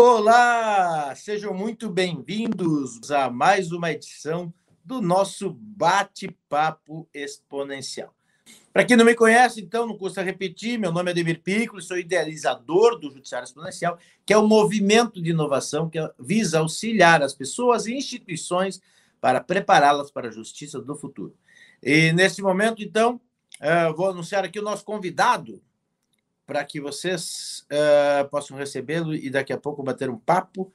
Olá, sejam muito bem-vindos a mais uma edição do nosso bate-papo exponencial. Para quem não me conhece, então, não custa repetir, meu nome é Ademir Piccolo, sou idealizador do Judiciário Exponencial, que é um movimento de inovação que visa auxiliar as pessoas e instituições para prepará-las para a justiça do futuro. E neste momento, então, eh, vou anunciar aqui o nosso convidado para que vocês uh, possam recebê-lo e daqui a pouco bater um papo.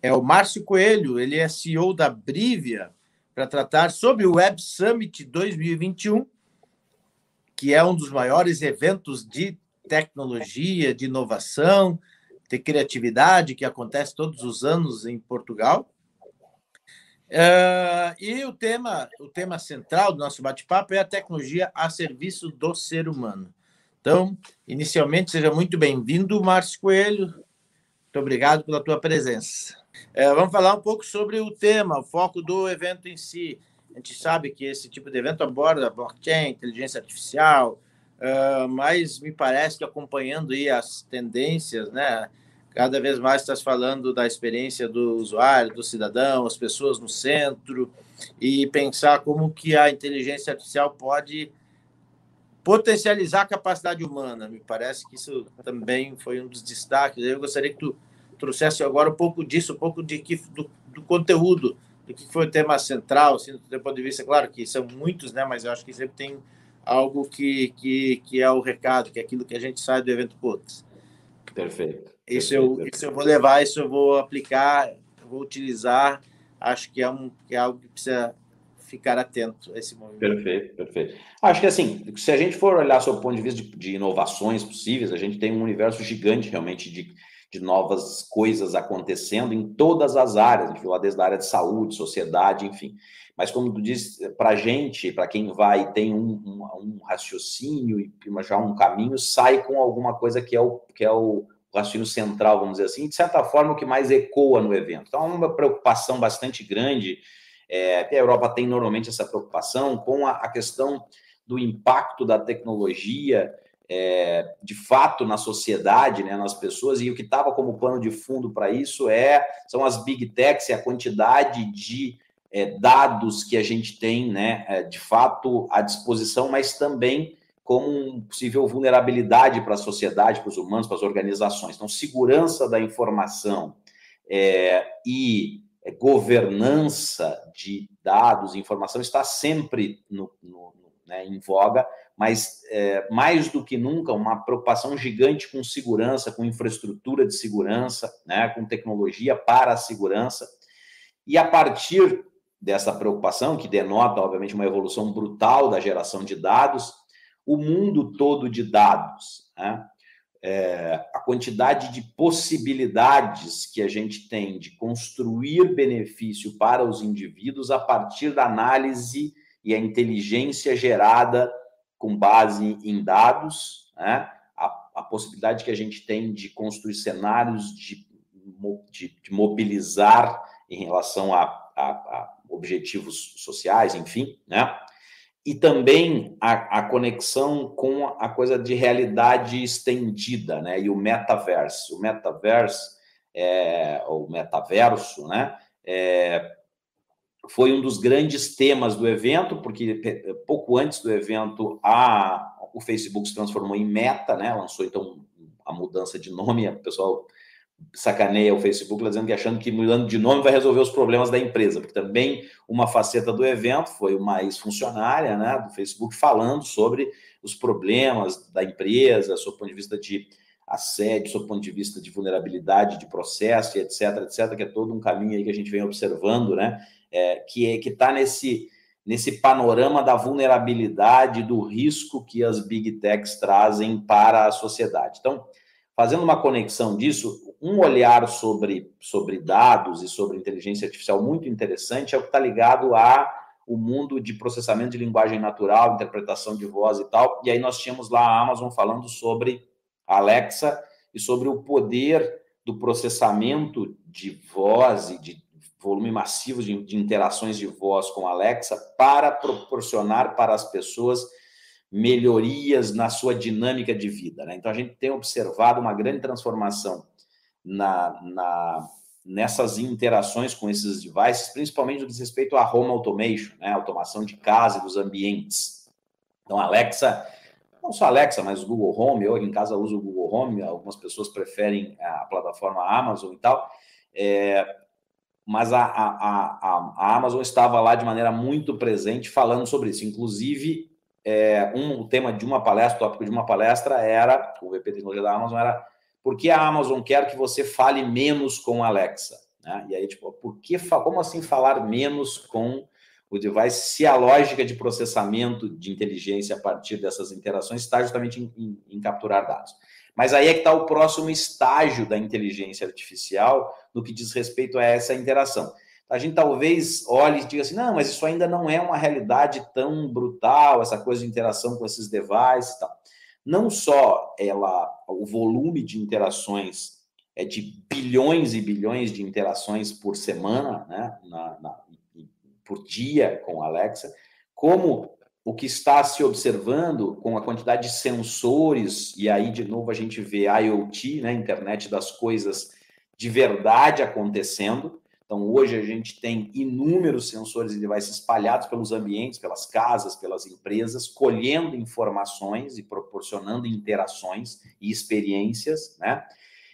É o Márcio Coelho, ele é CEO da Brivia, para tratar sobre o Web Summit 2021, que é um dos maiores eventos de tecnologia, de inovação, de criatividade que acontece todos os anos em Portugal. Uh, e o tema, o tema central do nosso bate-papo é a tecnologia a serviço do ser humano. Então, inicialmente, seja muito bem-vindo, Márcio Coelho. Muito obrigado pela tua presença. É, vamos falar um pouco sobre o tema, o foco do evento em si. A gente sabe que esse tipo de evento aborda blockchain, inteligência artificial, uh, mas me parece que acompanhando aí as tendências, né? Cada vez mais estás falando da experiência do usuário, do cidadão, as pessoas no centro, e pensar como que a inteligência artificial pode potencializar a capacidade humana. Me parece que isso também foi um dos destaques. Eu gostaria que tu trouxesse agora um pouco disso, um pouco de que, do, do conteúdo, do que foi o tema central, assim, do ponto de vista. Claro que são muitos, né? mas eu acho que sempre tem algo que, que, que é o recado, que é aquilo que a gente sai do evento Putz. Perfeito. Isso, perfeito, eu, perfeito. isso eu vou levar, isso eu vou aplicar, eu vou utilizar. Acho que é, um, que é algo que precisa ficar atento a esse movimento. Perfeito, perfeito. Acho que assim, se a gente for olhar sob o ponto de vista de, de inovações possíveis, a gente tem um universo gigante realmente de, de novas coisas acontecendo em todas as áreas, a gente viu desde a área de saúde, sociedade, enfim. Mas como tu diz, para a gente, para quem vai tem um, um, um, raciocínio e já um caminho, sai com alguma coisa que é o que é o raciocínio central, vamos dizer assim, de certa forma o que mais ecoa no evento. Então, é uma preocupação bastante grande é, a Europa tem normalmente essa preocupação com a, a questão do impacto da tecnologia é, de fato na sociedade, né, nas pessoas, e o que estava como pano de fundo para isso é são as big techs e a quantidade de é, dados que a gente tem, né, é, de fato à disposição, mas também como possível vulnerabilidade para a sociedade, para os humanos, para as organizações. Então, segurança da informação é, e governança de dados, informação, está sempre no, no, né, em voga, mas é, mais do que nunca, uma preocupação gigante com segurança, com infraestrutura de segurança, né, com tecnologia para a segurança. E a partir dessa preocupação, que denota, obviamente, uma evolução brutal da geração de dados, o mundo todo de dados, né, é, a quantidade de possibilidades que a gente tem de construir benefício para os indivíduos a partir da análise e a inteligência gerada com base em dados, né? a, a possibilidade que a gente tem de construir cenários de, de, de mobilizar em relação a, a, a objetivos sociais, enfim, né? E também a, a, conexão com a coisa de realidade estendida, né? E o metaverso. O metaverso, é, o metaverso, né? É, foi um dos grandes temas do evento, porque pouco antes do evento a, o Facebook se transformou em Meta, né? Lançou então a mudança de nome, o pessoal sacaneia o Facebook dizendo que achando que mudando de nome vai resolver os problemas da empresa, porque também uma faceta do evento foi uma ex-funcionária né, do Facebook falando sobre os problemas da empresa, sob o ponto de vista de assédio, sob o ponto de vista de vulnerabilidade de processo, etc, etc, que é todo um caminho aí que a gente vem observando, né, é, que é, que está nesse nesse panorama da vulnerabilidade, do risco que as big techs trazem para a sociedade. Então, fazendo uma conexão disso, um olhar sobre, sobre dados e sobre inteligência artificial muito interessante é o que está ligado a o mundo de processamento de linguagem natural, interpretação de voz e tal. E aí nós tínhamos lá a Amazon falando sobre Alexa e sobre o poder do processamento de voz e de volume massivo de, de interações de voz com Alexa para proporcionar para as pessoas melhorias na sua dinâmica de vida. Né? Então a gente tem observado uma grande transformação na, na, nessas interações com esses devices, principalmente no que diz respeito à home automation, né? automação de casa e dos ambientes. Então, Alexa, não só Alexa, mas o Google Home, eu em casa uso o Google Home, algumas pessoas preferem a plataforma Amazon e tal, é, mas a, a, a, a, Amazon estava lá de maneira muito presente falando sobre isso. Inclusive, é, um, o tema de uma palestra, o tópico de uma palestra era, o VP Tecnologia da Amazon era por que a Amazon quer que você fale menos com a Alexa? Né? E aí, tipo, por que, como assim falar menos com o device se a lógica de processamento de inteligência a partir dessas interações está justamente em, em, em capturar dados? Mas aí é que está o próximo estágio da inteligência artificial no que diz respeito a essa interação. A gente talvez olhe e diga assim, não, mas isso ainda não é uma realidade tão brutal, essa coisa de interação com esses devices e tal não só ela, o volume de interações é de bilhões e bilhões de interações por semana, né, na, na, por dia com a Alexa, como o que está se observando com a quantidade de sensores, e aí de novo a gente vê IoT, né, internet das coisas de verdade acontecendo, então, hoje a gente tem inúmeros sensores e devices espalhados pelos ambientes, pelas casas, pelas empresas, colhendo informações e proporcionando interações e experiências, né?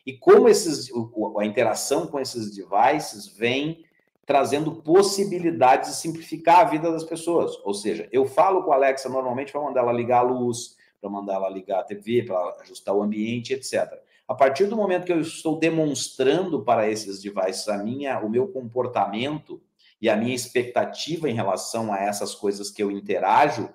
E como esses, a interação com esses devices vem trazendo possibilidades de simplificar a vida das pessoas. Ou seja, eu falo com a Alexa normalmente para mandar ela ligar a luz, para mandar ela ligar a TV, para ajustar o ambiente, etc. A partir do momento que eu estou demonstrando para esses devices a minha, o meu comportamento e a minha expectativa em relação a essas coisas que eu interajo,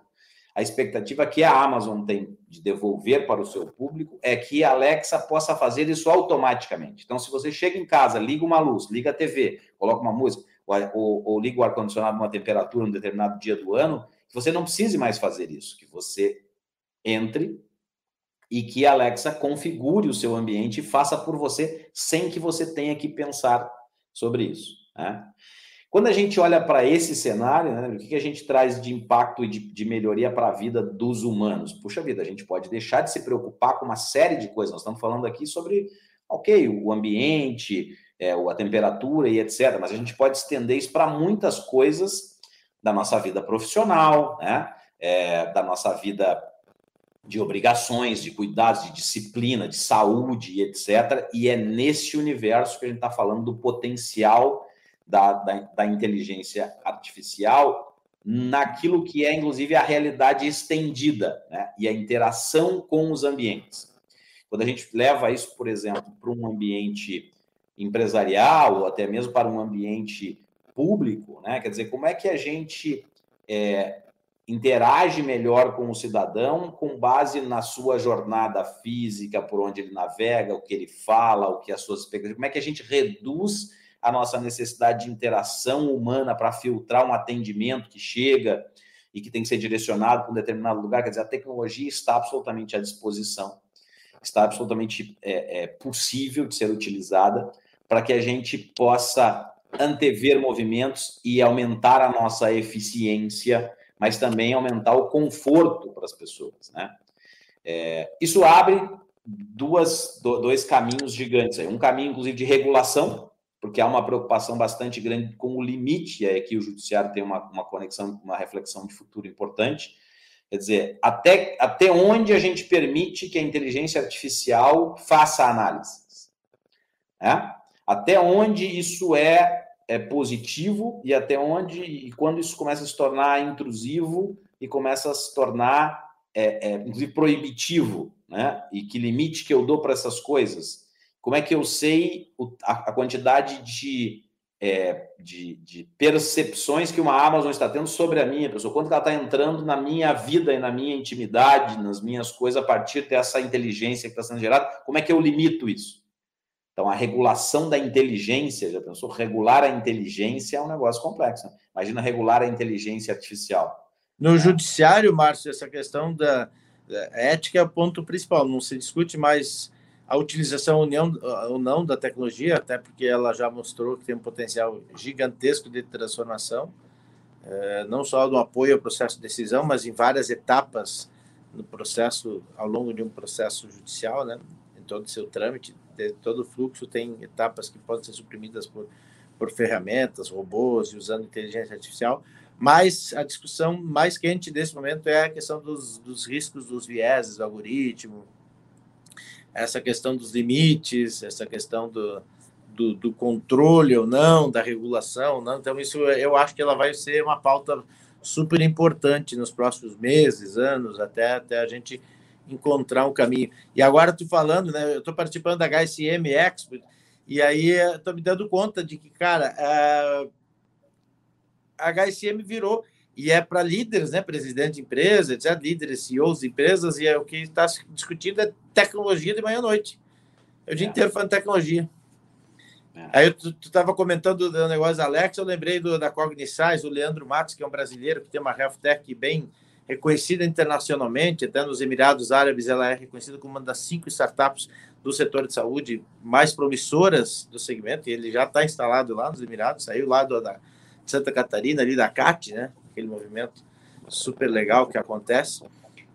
a expectativa que a Amazon tem de devolver para o seu público é que a Alexa possa fazer isso automaticamente. Então, se você chega em casa, liga uma luz, liga a TV, coloca uma música, ou, ou, ou liga o ar-condicionado numa temperatura, um determinado dia do ano, você não precise mais fazer isso, que você entre, e que a Alexa configure o seu ambiente e faça por você sem que você tenha que pensar sobre isso. Né? Quando a gente olha para esse cenário, né, o que, que a gente traz de impacto e de, de melhoria para a vida dos humanos? Puxa vida, a gente pode deixar de se preocupar com uma série de coisas. Nós estamos falando aqui sobre, ok, o ambiente, é, a temperatura e etc. Mas a gente pode estender isso para muitas coisas da nossa vida profissional, né? É, da nossa vida de obrigações, de cuidados, de disciplina, de saúde, etc. E é nesse universo que a gente está falando do potencial da, da, da, inteligência artificial naquilo que é, inclusive, a realidade estendida né? e a interação com os ambientes. Quando a gente leva isso, por exemplo, para um ambiente empresarial ou até mesmo para um ambiente público, né? quer dizer, como é que a gente é, interage melhor com o cidadão com base na sua jornada física, por onde ele navega, o que ele fala, o que as suas expectativas. Como é que a gente reduz a nossa necessidade de interação humana para filtrar um atendimento que chega e que tem que ser direcionado para um determinado lugar? Quer dizer, a tecnologia está absolutamente à disposição, está absolutamente é, é, possível de ser utilizada para que a gente possa antever movimentos e aumentar a nossa eficiência mas também aumentar o conforto para as pessoas, né? É, isso abre duas, dois caminhos gigantes. Aí. Um caminho, inclusive, de regulação, porque há uma preocupação bastante grande com o limite, e aí aqui o judiciário tem uma, uma conexão, uma reflexão de futuro importante. Quer dizer, até, até onde a gente permite que a inteligência artificial faça análises? Né? Até onde isso é é positivo e até onde e quando isso começa a se tornar intrusivo e começa a se tornar é, é, inclusive proibitivo, né? E que limite que eu dou para essas coisas? Como é que eu sei o, a, a, quantidade de, é, de, de, percepções que uma Amazon está tendo sobre a minha pessoa? Quanto ela está entrando na minha vida e na minha intimidade, nas minhas coisas, a partir dessa inteligência que está sendo gerada? Como é que eu limito isso? Então, a regulação da inteligência, já pensou? Regular a inteligência é um negócio complexo. Né? Imagina regular a inteligência artificial. No é. judiciário, Márcio, essa questão da, ética é o ponto principal. Não se discute mais a utilização ou não da tecnologia, até porque ela já mostrou que tem um potencial gigantesco de transformação, é, não só no apoio ao processo de decisão, mas em várias etapas no processo, ao longo de um processo judicial, né, em todo o seu trâmite, todo fluxo tem etapas que podem ser suprimidas por, por ferramentas, robôs e usando inteligência artificial, mas a discussão mais quente desse momento é a questão dos, dos riscos dos vieses do algoritmo, essa questão dos limites, essa questão do, do, do, controle ou não, da regulação, não. Então, isso eu acho que ela vai ser uma pauta super importante nos próximos meses, anos, até, até a gente encontrar um caminho. E agora, tu falando, né? Eu estou participando da HSM Expo, e aí estou me dando conta de que, cara, a HSM virou e é para líderes, né, presidente de empresa, etc., líderes, CEOs de empresas, e é o que está discutindo é tecnologia de manhã à noite. É o dia é. inteiro falando tecnologia. É. Aí tu estava comentando do negócio da Alex, eu lembrei do, da Cognisais, o Leandro Matos, que é um brasileiro que tem uma health tech bem reconhecida internacionalmente, até nos Emirados Árabes ela é reconhecida como uma das cinco startups do setor de saúde mais promissoras do segmento, e ele já está instalado lá nos Emirados, saiu lá do, da Santa Catarina, ali da CAT, né? aquele movimento super legal que acontece.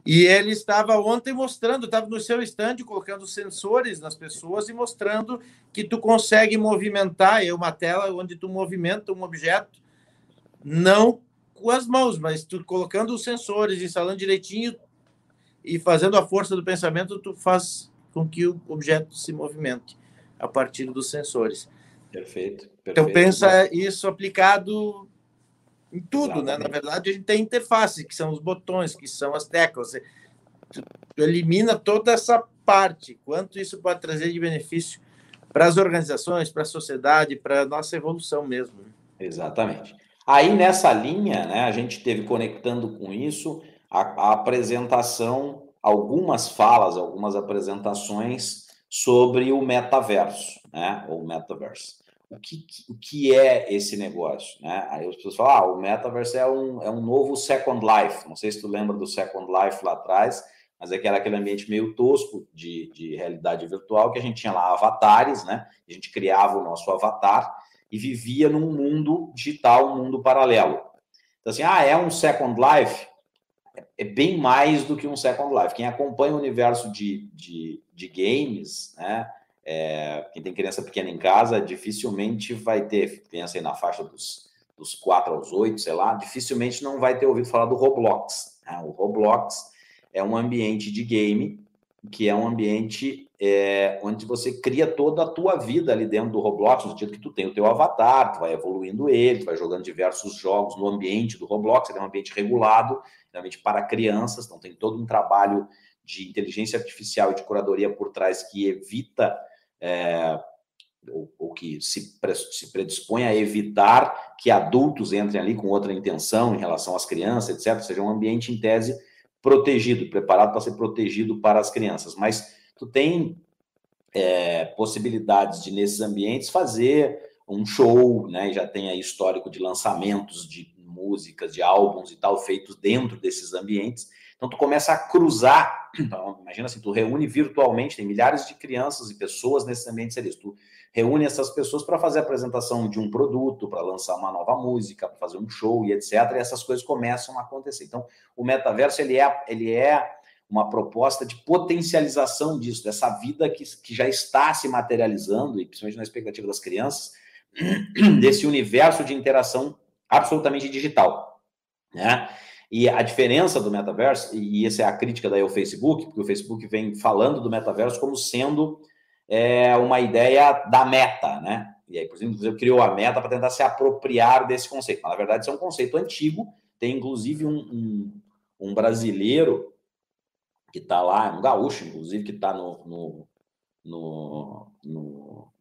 E ele estava ontem mostrando, estava no seu estande colocando sensores nas pessoas e mostrando que tu consegue movimentar, é uma tela onde tu movimenta um objeto, não com as mãos, mas tu colocando os sensores, instalando direitinho e fazendo a força do pensamento, tu faz com que o objeto se movimente a partir dos sensores. Perfeito. perfeito. Então pensa isso aplicado em tudo, Exatamente. né? Na verdade, a gente tem interface, que são os botões, que são as teclas. Você elimina toda essa parte. Quanto isso pode trazer de benefício para as organizações, para a sociedade, para a nossa evolução mesmo. Exatamente. Aí, nessa linha, né, a gente teve conectando com isso a, a apresentação, algumas falas, algumas apresentações sobre o metaverso, né, ou metaverse o que, o que é esse negócio, né? Aí as pessoas falam, ah, o Metaverse é um, é um novo Second Life. Não sei se tu lembra do Second Life lá atrás, mas é que era aquele ambiente meio tosco de, de realidade virtual, que a gente tinha lá avatares, né? A gente criava o nosso avatar e vivia num mundo digital, um mundo paralelo. Então, assim, ah, é um Second Life? É, bem mais do que um Second Life. Quem acompanha o universo de, de, de games, né? É, quem tem criança pequena em casa dificilmente vai ter, criança aí na faixa dos, dos 4 aos 8, sei lá, dificilmente não vai ter ouvido falar do Roblox. Né? O Roblox é um ambiente de game que é um ambiente é, onde você cria toda a tua vida ali dentro do Roblox, no sentido que tu tem o teu avatar, tu vai evoluindo ele, tu vai jogando diversos jogos no ambiente do Roblox, ele é um ambiente regulado, realmente para crianças, então tem todo um trabalho de inteligência artificial e de curadoria por trás que evita é, ou, ou, que se, se predispõe a evitar que adultos entrem ali com outra intenção em relação às crianças, etc. Ou seja, um ambiente em tese protegido, preparado para ser protegido para as crianças. Mas tu tem é, possibilidades de, nesses ambientes, fazer um show, né? Já tem aí histórico de lançamentos de músicas, de álbuns e tal, feitos dentro desses ambientes. Então, tu começa a cruzar. Então, imagina assim, tu reúne virtualmente, tem milhares de crianças e pessoas nesse ambiente seres. Tu reúne essas pessoas para fazer a apresentação de um produto, para lançar uma nova música, para fazer um show e etc. E essas coisas começam a acontecer. Então, o metaverso ele é, ele é uma proposta de potencialização disso, dessa vida que, que já está se materializando, e principalmente na expectativa das crianças, desse universo de interação absolutamente digital. Né? E a diferença do metaverso, e essa é a crítica daí ao Facebook, porque o Facebook vem falando do metaverso como sendo é, uma ideia da meta, né? E aí, por exemplo, criou a meta para tentar se apropriar desse conceito. Mas, na verdade, isso é um conceito antigo. Tem, inclusive, um, um, um brasileiro que está lá, um gaúcho, inclusive, que está no, no, no, no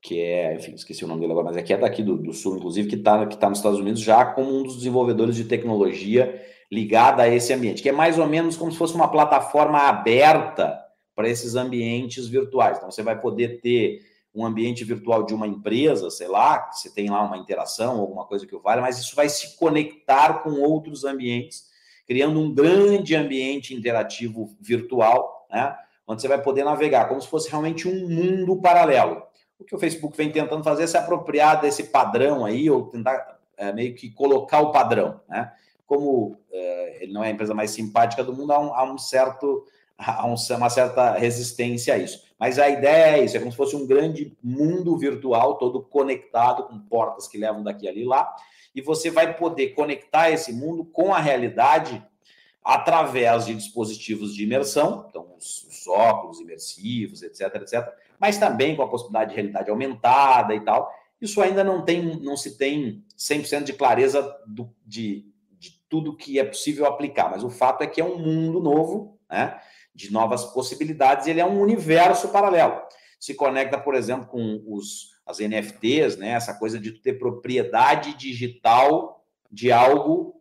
que é, enfim, esqueci o nome dele agora, mas é que é daqui do, do Sul, inclusive, que está que tá nos Estados Unidos já como um dos desenvolvedores de tecnologia ligada a esse ambiente, que é mais ou menos como se fosse uma plataforma aberta para esses ambientes virtuais. Então, você vai poder ter um ambiente virtual de uma empresa, sei lá, você tem lá uma interação, alguma coisa que o vale, mas isso vai se conectar com outros ambientes, criando um grande ambiente interativo virtual, né? Onde você vai poder navegar, como se fosse realmente um mundo paralelo. O que o Facebook vem tentando fazer é se apropriar desse padrão aí, ou tentar é, meio que colocar o padrão, né? Como é, ele não é a empresa mais simpática do mundo, há um, há um certo, há um, uma certa resistência a isso. Mas a ideia é isso, é como se fosse um grande mundo virtual, todo conectado, com portas que levam daqui ali lá, e você vai poder conectar esse mundo com a realidade através de dispositivos de imersão, então os, os óculos imersivos, etc, etc, mas também com a possibilidade de realidade aumentada e tal. Isso ainda não tem, não se tem 100% de clareza do, de, de tudo que é possível aplicar, mas o fato é que é um mundo novo, né, de novas possibilidades, ele é um universo paralelo. Se conecta, por exemplo, com os, as NFTs, né, essa coisa de ter propriedade digital de algo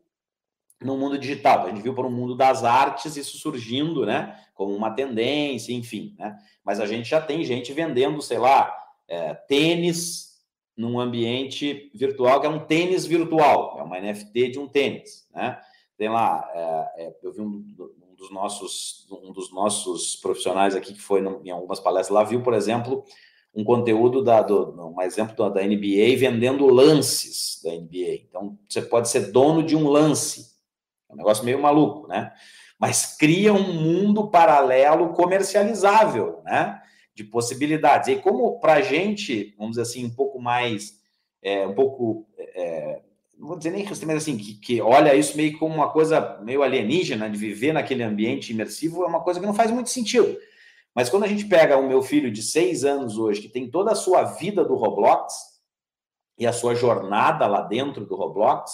no mundo digital. A gente viu para o mundo das artes isso surgindo, né, como uma tendência, enfim, né? Mas a gente já tem gente vendendo, sei lá, é, tênis num ambiente virtual, que é um tênis virtual, é uma NFT de um tênis, né? Tem lá, é, é, eu vi um, um, dos nossos um dos nossos profissionais aqui que foi em algumas palestras lá viu, por exemplo, um conteúdo da do, um exemplo da, NBA vendendo lances da NBA. Então você pode ser dono de um lance, é um negócio meio maluco, né? Mas cria um mundo paralelo comercializável, né? De possibilidades. E como para a gente, vamos dizer assim, um pouco mais, é, um pouco, é, não vou dizer nem mas assim, que, que olha isso meio como uma coisa meio alienígena, de viver naquele ambiente imersivo, é uma coisa que não faz muito sentido. Mas quando a gente pega o meu filho de seis anos hoje, que tem toda a sua vida do Roblox e a sua jornada lá dentro do Roblox,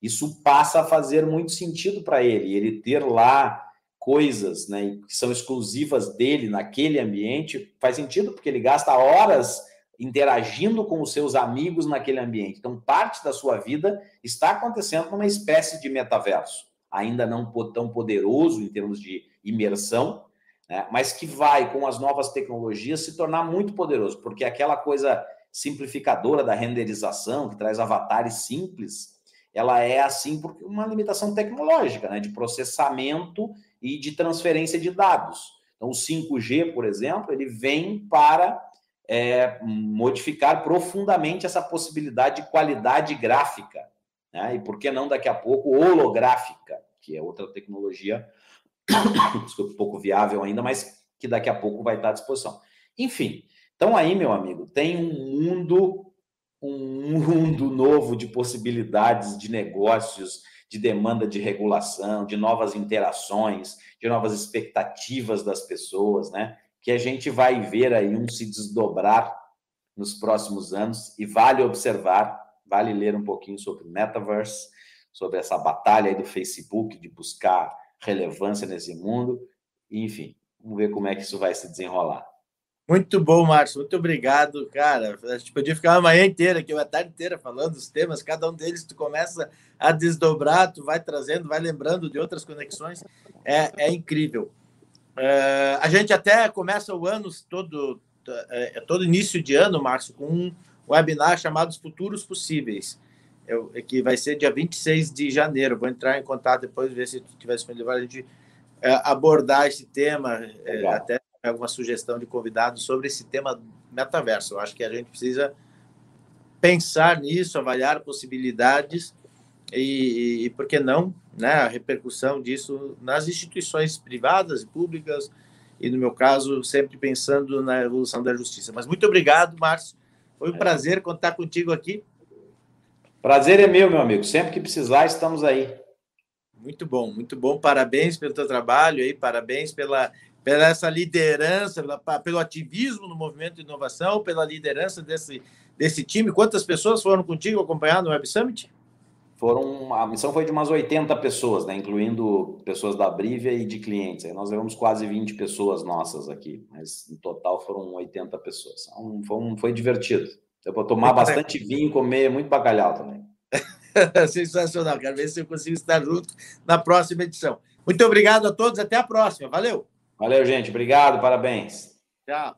isso passa a fazer muito sentido para ele. Ele ter lá coisas né, que são exclusivas dele naquele ambiente faz sentido porque ele gasta horas interagindo com os seus amigos naquele ambiente. Então, parte da sua vida está acontecendo numa espécie de metaverso, ainda não tão poderoso em termos de imersão, né, mas que vai, com as novas tecnologias, se tornar muito poderoso, porque aquela coisa simplificadora da renderização, que traz avatares simples, ela é assim porque uma limitação tecnológica, né, de processamento e de transferência de dados. Então, o 5G, por exemplo, ele vem para é, modificar profundamente essa possibilidade de qualidade gráfica, né? e por que não daqui a pouco holográfica, que é outra tecnologia, desculpa, pouco viável ainda, mas que daqui a pouco vai estar à disposição. Enfim, então aí, meu amigo, tem um mundo um mundo novo de possibilidades de negócios, de demanda de regulação, de novas interações, de novas expectativas das pessoas, né? Que a gente vai ver aí um se desdobrar nos próximos anos e vale observar, vale ler um pouquinho sobre metaverse, sobre essa batalha aí do Facebook de buscar relevância nesse mundo, enfim, vamos ver como é que isso vai se desenrolar. Muito bom, Márcio. Muito obrigado, cara. A gente podia ficar uma manhã inteira aqui, uma tarde inteira falando dos temas. Cada um deles tu começa a desdobrar, tu vai trazendo, vai lembrando de outras conexões. É, é incrível. É, a gente até começa o ano todo, é, todo início de ano, Márcio, com um webinar chamado Futuros Possíveis, eu, que vai ser dia 26 de janeiro. Vou entrar em contato depois, ver se tu tiver disponível a gente é, abordar esse tema, é, até alguma sugestão de convidados sobre esse tema metaverso. Eu acho que a gente precisa pensar nisso, avaliar possibilidades e, e por que não, né, a repercussão disso nas instituições privadas e públicas e, no meu caso, sempre pensando na evolução da justiça. Mas muito obrigado, Márcio. Foi um é. prazer contar contigo aqui. Prazer é meu, meu amigo. Sempre que precisar, estamos aí. Muito bom, muito bom. Parabéns pelo teu trabalho aí, parabéns pela pela essa liderança, pela, pelo ativismo no movimento de inovação, pela liderança desse, desse time. Quantas pessoas foram contigo acompanhar no Web Summit? Foram, a missão foi de umas 80 pessoas, né, incluindo pessoas da Brivia e de clientes. Aí nós levamos quase 20 pessoas nossas aqui, mas no total foram 80 pessoas. Então, foi, um, foi divertido. Deu para tomar bastante vinho comer muito bacalhau também. Sensacional. Quero ver se eu consigo estar junto na próxima edição. Muito obrigado a todos. Até a próxima. Valeu! Valeu, gente. Obrigado, parabéns. Tchau.